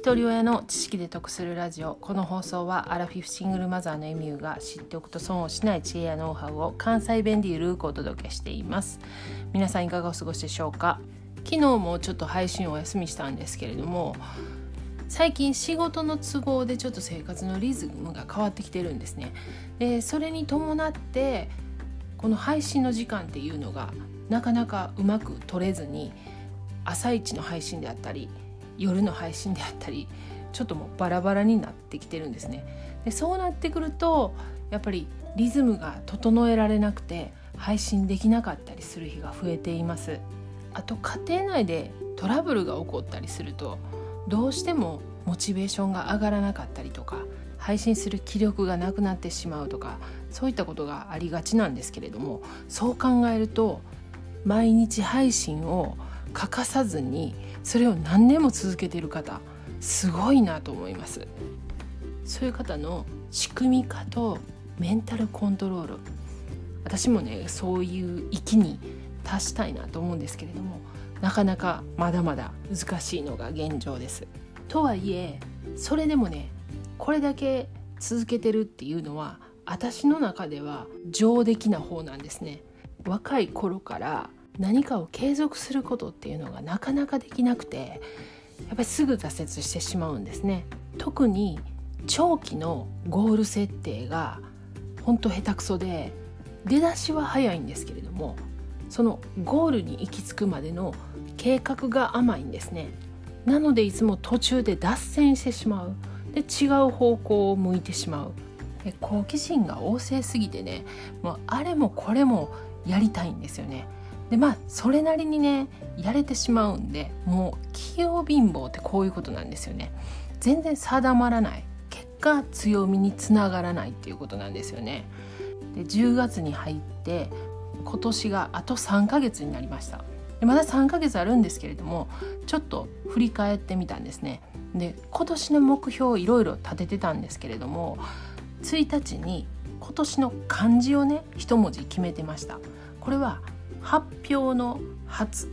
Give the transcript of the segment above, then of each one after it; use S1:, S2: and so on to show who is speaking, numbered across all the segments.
S1: 一人親の知識で得するラジオ。この放送はアラフィフシングルマザーのエミューが知っておくと損をしない知恵やノウハウを関西弁でゆるくお届けしています。皆さんいかがお過ごしでしょうか？昨日もちょっと配信をお休みしたんですけれども最近仕事の都合でちょっと生活のリズムが変わってきてるんですね。でそれに伴ってこの配信の時間っていうのがなかなかうまく取れずに朝一の配信であったり夜の配信であったりちょっともうバラバラになってきてるんですね。でそうなってくるとやっぱりリズムが整えられなくて配信できなかったりする日が増えています。あと家庭内でトラブルが起こったりするとどうしてもモチベーションが上がらなかったりとか配信する気力がなくなってしまうとかそういったことがありがちなんですけれどもそう考えると毎日配信を欠かさずにそれを何年も続けている方すごいなと思います。そういう方の仕組み化とメンタルコントロール私もねそういう域に達したいなと思うんですけれどもなかなかまだまだ難しいのが現状です。とはいえそれでもねこれだけ続けてるっていうのは私の中では上出来な方なんですね。若い頃から何かを継続することっていうのがなかなかできなくてやっぱりすぐ挫折してしまうんですね。特に長期のゴール設定が本当下手くそで出だしは早いんですけれどもそのゴールに行き着くまでの計画が甘いんですね。なのでいつも途中で脱線してしまう。で違う方向を向いてしまう。好奇心が旺盛すぎてねもうあれもこれもやりたいんですよね。でまあそれなりにねやれてしまうんでもう器用貧乏ってこういうことなんですよね。全然定まらない。結果強みにつながらないっていうことなんですよね。で10月に入って今年があと3ヶ月になりました。でまだ3ヶ月あるんですけれどもちょっと振り返ってみたんですね。で今年の目標をいろいろ立ててたんですけれども1日に今年の漢字をね一文字決めてました。これは発表の発、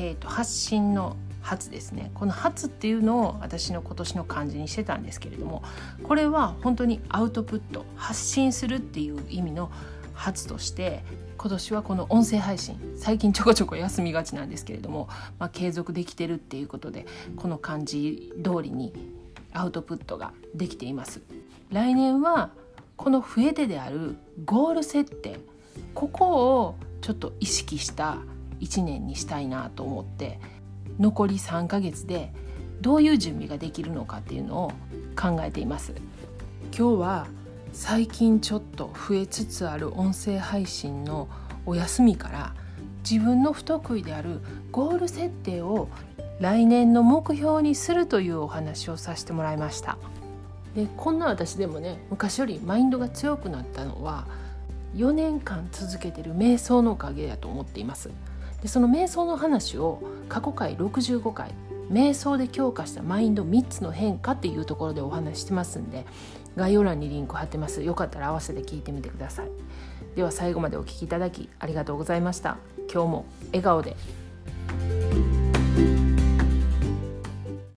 S1: えー、と発信の発ですね。この発っていうのを私の今年の漢字にしてたんですけれどもこれは本当にアウトプット発信するっていう意味の発として今年はこの音声配信最近ちょこちょこ休みがちなんですけれども、まあ、継続できてるっていうことでこの漢字通りにアウトプットができています。来年はこの増え手であるゴール設定ここをちょっと意識した1年にしたいなと思って残り3ヶ月でどういう準備ができるのかっていうのを考えています。今日は最近ちょっと増えつつある音声配信のお休みから自分の不得意であるゴール設定を来年の目標にするというお話をさせてもらいました。でこんな私でもね昔よりマインドが強くなったのは4年間続けてる瞑想のおかげだと思っています。でその瞑想の話を過去回65回瞑想で強化したマインド3つの変化っていうところでお話してますんで概要欄にリンク貼ってます。よかったら合わせて聞いてみてください。では最後までお聴きいただきありがとうございました。今日も笑顔で。